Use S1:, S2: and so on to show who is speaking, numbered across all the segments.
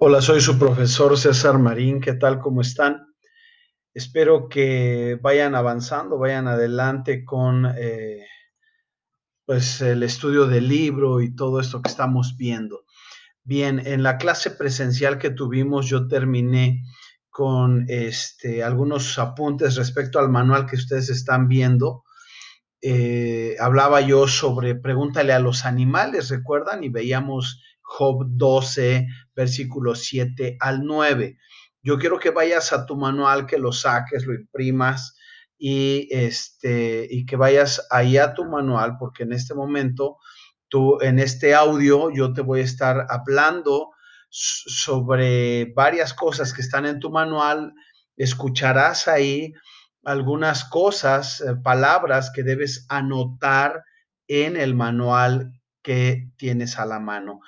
S1: Hola, soy su profesor César Marín. ¿Qué tal? ¿Cómo están? Espero que vayan avanzando, vayan adelante con eh, pues el estudio del libro y todo esto que estamos viendo. Bien, en la clase presencial que tuvimos yo terminé con este, algunos apuntes respecto al manual que ustedes están viendo. Eh, hablaba yo sobre pregúntale a los animales, ¿recuerdan? Y veíamos Job 12, versículos 7 al 9. Yo quiero que vayas a tu manual, que lo saques, lo imprimas y, este, y que vayas ahí a tu manual, porque en este momento, tú, en este audio, yo te voy a estar hablando sobre varias cosas que están en tu manual. Escucharás ahí algunas cosas, eh, palabras que debes anotar en el manual que tienes a la mano.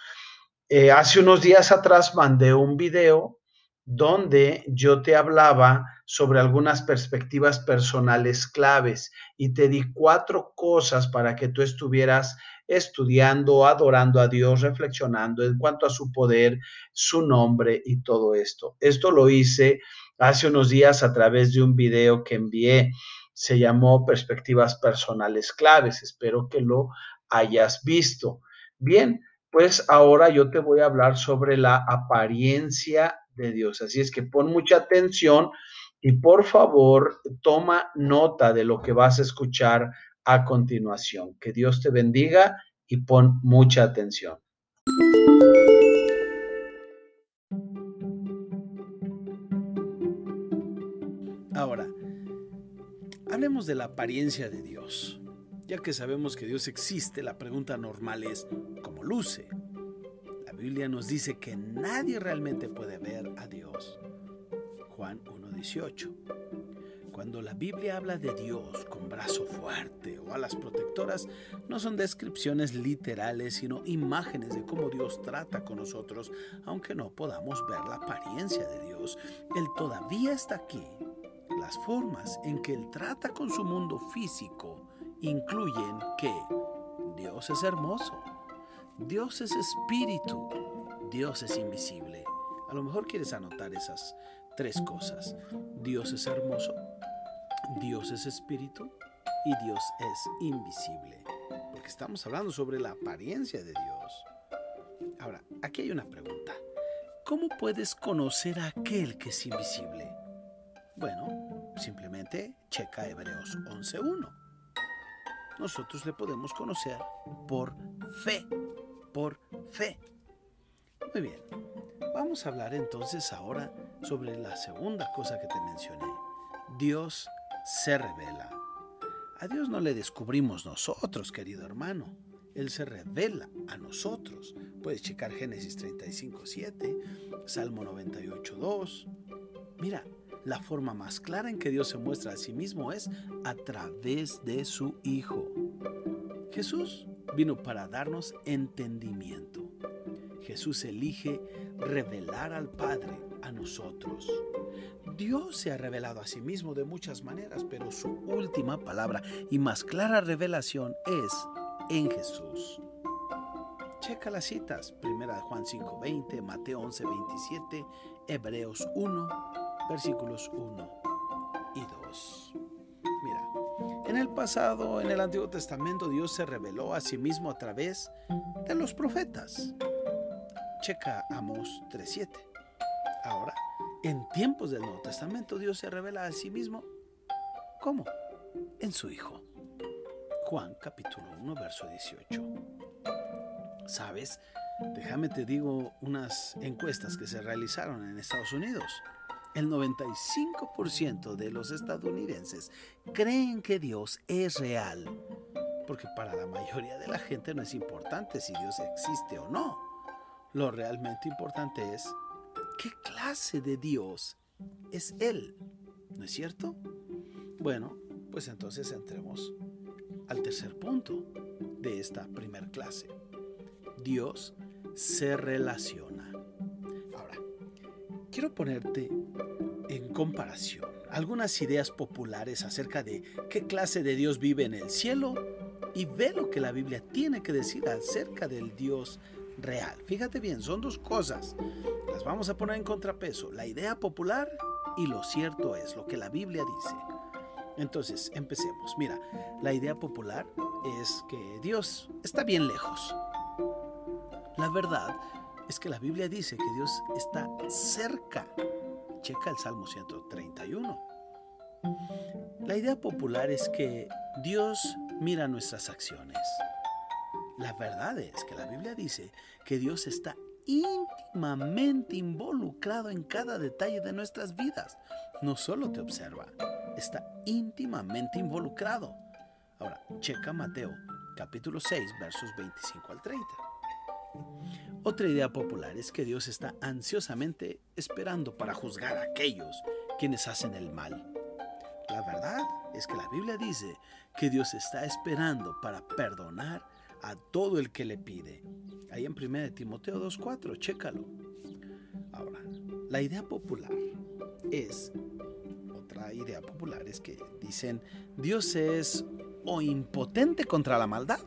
S1: Eh, hace unos días atrás mandé un video donde yo te hablaba sobre algunas perspectivas personales claves y te di cuatro cosas para que tú estuvieras estudiando, adorando a Dios, reflexionando en cuanto a su poder, su nombre y todo esto. Esto lo hice hace unos días a través de un video que envié. Se llamó Perspectivas Personales Claves. Espero que lo hayas visto. Bien, pues ahora yo te voy a hablar sobre la apariencia de Dios. Así es que pon mucha atención y por favor toma nota de lo que vas a escuchar a continuación. Que Dios te bendiga y pon mucha atención.
S2: Ahora, hablemos de la apariencia de Dios. Ya que sabemos que Dios existe, la pregunta normal es, ¿cómo luce? La Biblia nos dice que nadie realmente puede ver a Dios. Juan 1.18. Cuando la Biblia habla de Dios con brazo fuerte o alas protectoras, no son descripciones literales, sino imágenes de cómo Dios trata con nosotros, aunque no podamos ver la apariencia de Dios. Él todavía está aquí. Las formas en que Él trata con su mundo físico incluyen que Dios es hermoso, Dios es espíritu, Dios es invisible. A lo mejor quieres anotar esas tres cosas. Dios es hermoso, Dios es espíritu y Dios es invisible. Porque estamos hablando sobre la apariencia de Dios. Ahora, aquí hay una pregunta. ¿Cómo puedes conocer a aquel que es invisible? Bueno, simplemente checa Hebreos 11.1 nosotros le podemos conocer por fe, por fe. Muy bien, vamos a hablar entonces ahora sobre la segunda cosa que te mencioné. Dios se revela. A Dios no le descubrimos nosotros, querido hermano. Él se revela a nosotros. Puedes checar Génesis 35, 7, Salmo 98, 2. Mira, la forma más clara en que Dios se muestra a sí mismo es a través de su Hijo. Jesús vino para darnos entendimiento. Jesús elige revelar al Padre a nosotros. Dios se ha revelado a sí mismo de muchas maneras, pero su última palabra y más clara revelación es en Jesús. Checa las citas, 1 Juan 5:20, Mateo 11:27, Hebreos 1, versículos 1 y 2. En el pasado, en el Antiguo Testamento, Dios se reveló a sí mismo a través de los profetas. Checa Amos 3.7. Ahora, en tiempos del Nuevo Testamento, Dios se revela a sí mismo. ¿Cómo? En su Hijo. Juan capítulo 1, verso 18. ¿Sabes? Déjame te digo unas encuestas que se realizaron en Estados Unidos. El 95% de los estadounidenses creen que Dios es real, porque para la mayoría de la gente no es importante si Dios existe o no. Lo realmente importante es qué clase de Dios es Él, ¿no es cierto? Bueno, pues entonces entremos al tercer punto de esta primer clase. Dios se relaciona. Quiero ponerte en comparación algunas ideas populares acerca de qué clase de Dios vive en el cielo y ve lo que la Biblia tiene que decir acerca del Dios real. Fíjate bien, son dos cosas. Las vamos a poner en contrapeso. La idea popular y lo cierto es, lo que la Biblia dice. Entonces, empecemos. Mira, la idea popular es que Dios está bien lejos. La verdad es que la Biblia dice que Dios está cerca. Checa el Salmo 131. La idea popular es que Dios mira nuestras acciones. La verdad es que la Biblia dice que Dios está íntimamente involucrado en cada detalle de nuestras vidas. No solo te observa, está íntimamente involucrado. Ahora, checa Mateo capítulo 6 versos 25 al 30. Otra idea popular es que Dios está ansiosamente esperando para juzgar a aquellos quienes hacen el mal. La verdad es que la Biblia dice que Dios está esperando para perdonar a todo el que le pide. Ahí en 1 Timoteo 2.4, chécalo. Ahora, la idea popular es, otra idea popular es que dicen, Dios es o impotente contra la maldad,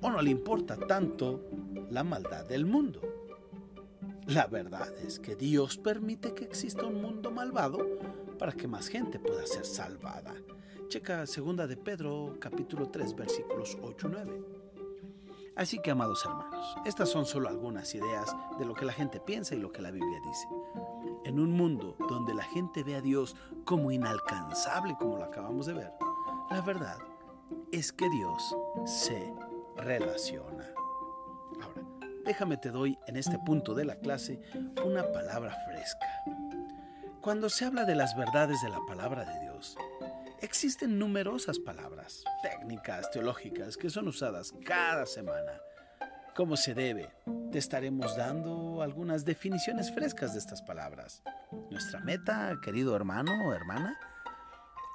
S2: o no le importa tanto la maldad del mundo. La verdad es que Dios permite que exista un mundo malvado para que más gente pueda ser salvada. Checa segunda de Pedro capítulo 3 versículos 8 y 9. Así que, amados hermanos, estas son solo algunas ideas de lo que la gente piensa y lo que la Biblia dice. En un mundo donde la gente ve a Dios como inalcanzable, como lo acabamos de ver, la verdad es que Dios se relaciona. Déjame te doy en este punto de la clase una palabra fresca. Cuando se habla de las verdades de la palabra de Dios, Existen numerosas palabras, técnicas, teológicas que son usadas cada semana. Como se debe, te estaremos dando algunas definiciones frescas de estas palabras. Nuestra meta, querido hermano o hermana,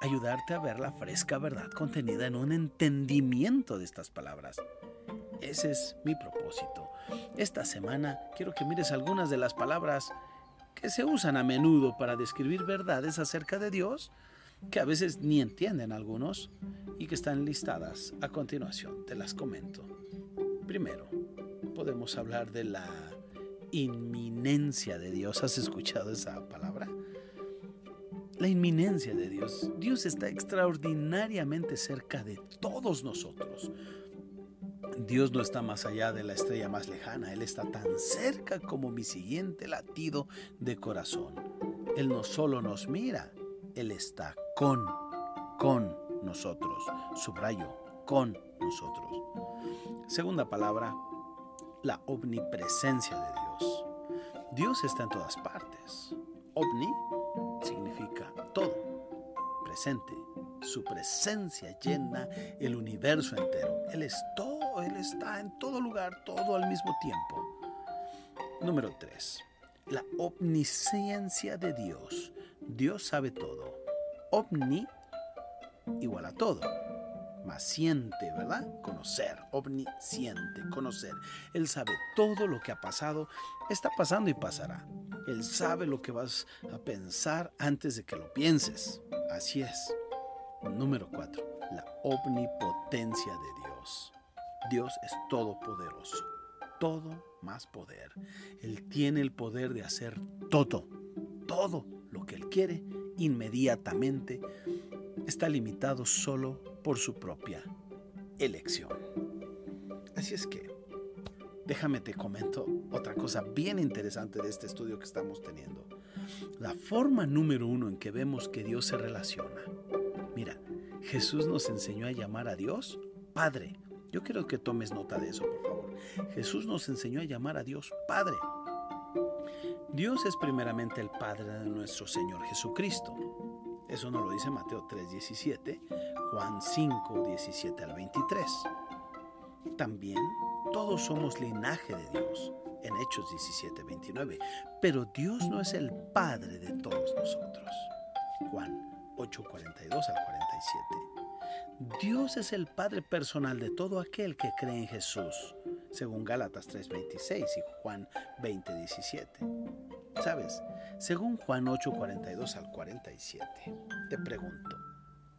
S2: ayudarte a ver la fresca verdad contenida en un entendimiento de estas palabras. Ese es mi propósito. Esta semana quiero que mires algunas de las palabras que se usan a menudo para describir verdades acerca de Dios que a veces ni entienden algunos y que están listadas a continuación. Te las comento. Primero, podemos hablar de la inminencia de Dios. ¿Has escuchado esa palabra? La inminencia de Dios. Dios está extraordinariamente cerca de todos nosotros. Dios no está más allá de la estrella más lejana, Él está tan cerca como mi siguiente latido de corazón. Él no solo nos mira, Él está con, con nosotros. Subrayo, con nosotros. Segunda palabra, la omnipresencia de Dios. Dios está en todas partes. Omni significa todo, presente. Su presencia llena el universo entero. Él es todo, Él está en todo lugar, todo al mismo tiempo. Número 3. La omnisciencia de Dios. Dios sabe todo Omni igual a todo. Más siente, ¿verdad? Conocer, omnisciente, conocer. Él sabe todo lo que ha pasado, está pasando y pasará. Él sabe lo que vas a pensar antes de que lo pienses. Así es. Número 4. La omnipotencia de Dios. Dios es todopoderoso. Todo más poder. Él tiene el poder de hacer todo. Todo lo que Él quiere inmediatamente, está limitado solo por su propia elección. Así es que, déjame te comento otra cosa bien interesante de este estudio que estamos teniendo. La forma número uno en que vemos que Dios se relaciona. Mira, Jesús nos enseñó a llamar a Dios Padre. Yo quiero que tomes nota de eso, por favor. Jesús nos enseñó a llamar a Dios Padre. Dios es primeramente el Padre de nuestro Señor Jesucristo. Eso nos lo dice Mateo 3:17, Juan 5:17 al 23. También todos somos linaje de Dios en Hechos 17:29, pero Dios no es el Padre de todos nosotros. Juan 8:42 al 47. Dios es el Padre personal de todo aquel que cree en Jesús según Gálatas 3:26 y Juan 20:17. ¿Sabes? Según Juan 8:42 al 47, te pregunto,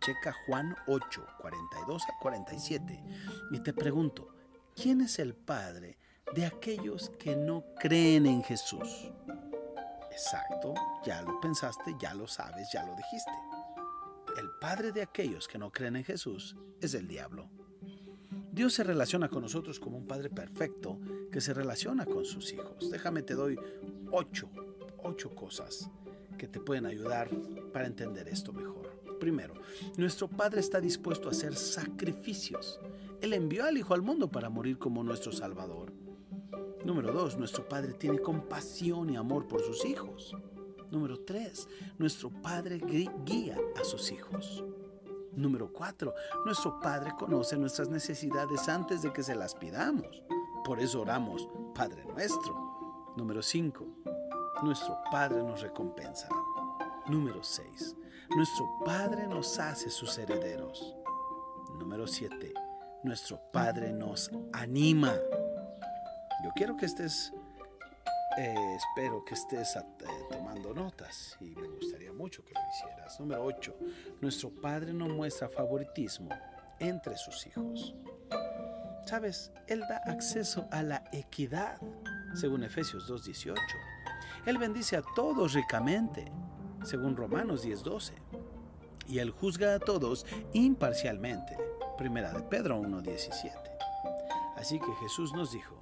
S2: checa Juan 8:42 al 47 y te pregunto, ¿quién es el Padre de aquellos que no creen en Jesús. Exacto, ya lo pensaste, ya lo sabes, ya lo dijiste. El padre de aquellos que no creen en Jesús es el diablo. Dios se relaciona con nosotros como un padre perfecto que se relaciona con sus hijos. Déjame te doy ocho, ocho cosas que te pueden ayudar para entender esto mejor. Primero, nuestro Padre está dispuesto a hacer sacrificios. Él envió al Hijo al mundo para morir como nuestro Salvador. Número dos, nuestro Padre tiene compasión y amor por sus hijos. Número tres, nuestro Padre guía a sus hijos. Número cuatro, nuestro Padre conoce nuestras necesidades antes de que se las pidamos. Por eso oramos, Padre nuestro. Número cinco, nuestro Padre nos recompensa. Número 6. Nuestro Padre nos hace sus herederos. Número 7. Nuestro Padre nos anima. Yo quiero que estés, eh, espero que estés eh, tomando notas y me gustaría mucho que lo hicieras. Número 8. Nuestro Padre no muestra favoritismo entre sus hijos. Sabes, Él da acceso a la equidad, según Efesios 2.18. Él bendice a todos ricamente, según Romanos 10:12. Y Él juzga a todos imparcialmente, primera de Pedro 1:17. Así que Jesús nos dijo,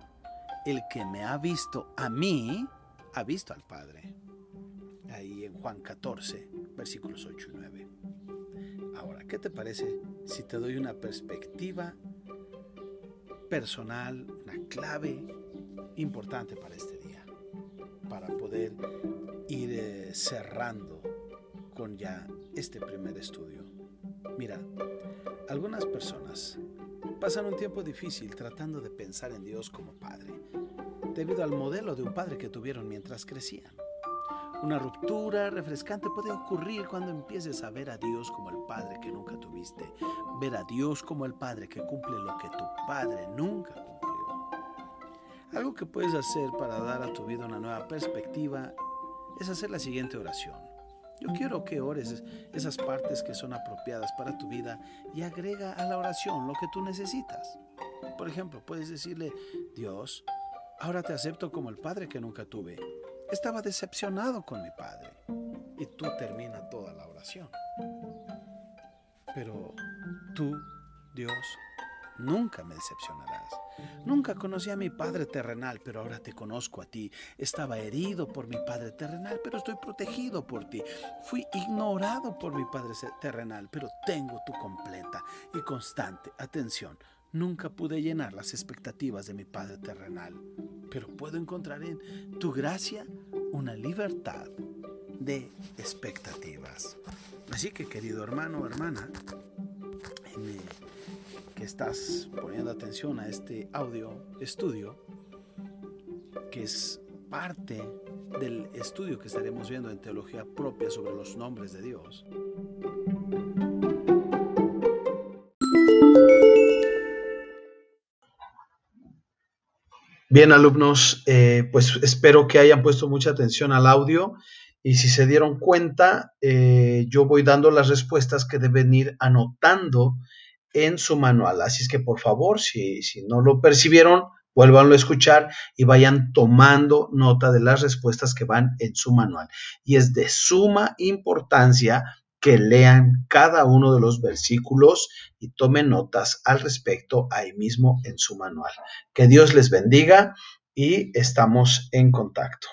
S2: el que me ha visto a mí, ha visto al Padre. Ahí en Juan 14, versículos 8 y 9. Ahora, ¿qué te parece si te doy una perspectiva personal, una clave importante para este día? para poder ir eh, cerrando con ya este primer estudio. Mira, algunas personas pasan un tiempo difícil tratando de pensar en Dios como Padre, debido al modelo de un padre que tuvieron mientras crecían. Una ruptura refrescante puede ocurrir cuando empieces a ver a Dios como el Padre que nunca tuviste, ver a Dios como el Padre que cumple lo que tu Padre nunca cumplió. Algo que puedes hacer para dar a tu vida una nueva perspectiva es hacer la siguiente oración. Yo quiero que ores esas partes que son apropiadas para tu vida y agrega a la oración lo que tú necesitas. Por ejemplo, puedes decirle, Dios, ahora te acepto como el padre que nunca tuve. Estaba decepcionado con mi padre. Y tú termina toda la oración. Pero tú, Dios, nunca me decepcionarás. Nunca conocí a mi Padre terrenal, pero ahora te conozco a ti. Estaba herido por mi Padre terrenal, pero estoy protegido por ti. Fui ignorado por mi Padre terrenal, pero tengo tu completa y constante atención. Nunca pude llenar las expectativas de mi Padre terrenal, pero puedo encontrar en tu gracia una libertad de expectativas. Así que, querido hermano o hermana, estás poniendo atención a este audio estudio, que es parte del estudio que estaremos viendo en teología propia sobre los nombres de Dios.
S1: Bien, alumnos, eh, pues espero que hayan puesto mucha atención al audio y si se dieron cuenta, eh, yo voy dando las respuestas que deben ir anotando en su manual. Así es que por favor, si, no lo percibieron, vuélvanlo a escuchar y vayan tomando nota de las respuestas que van en su manual. Y es de suma importancia que lean cada uno de los versículos y tomen notas al respecto ahí mismo en su manual. Que Dios les bendiga y estamos en contacto.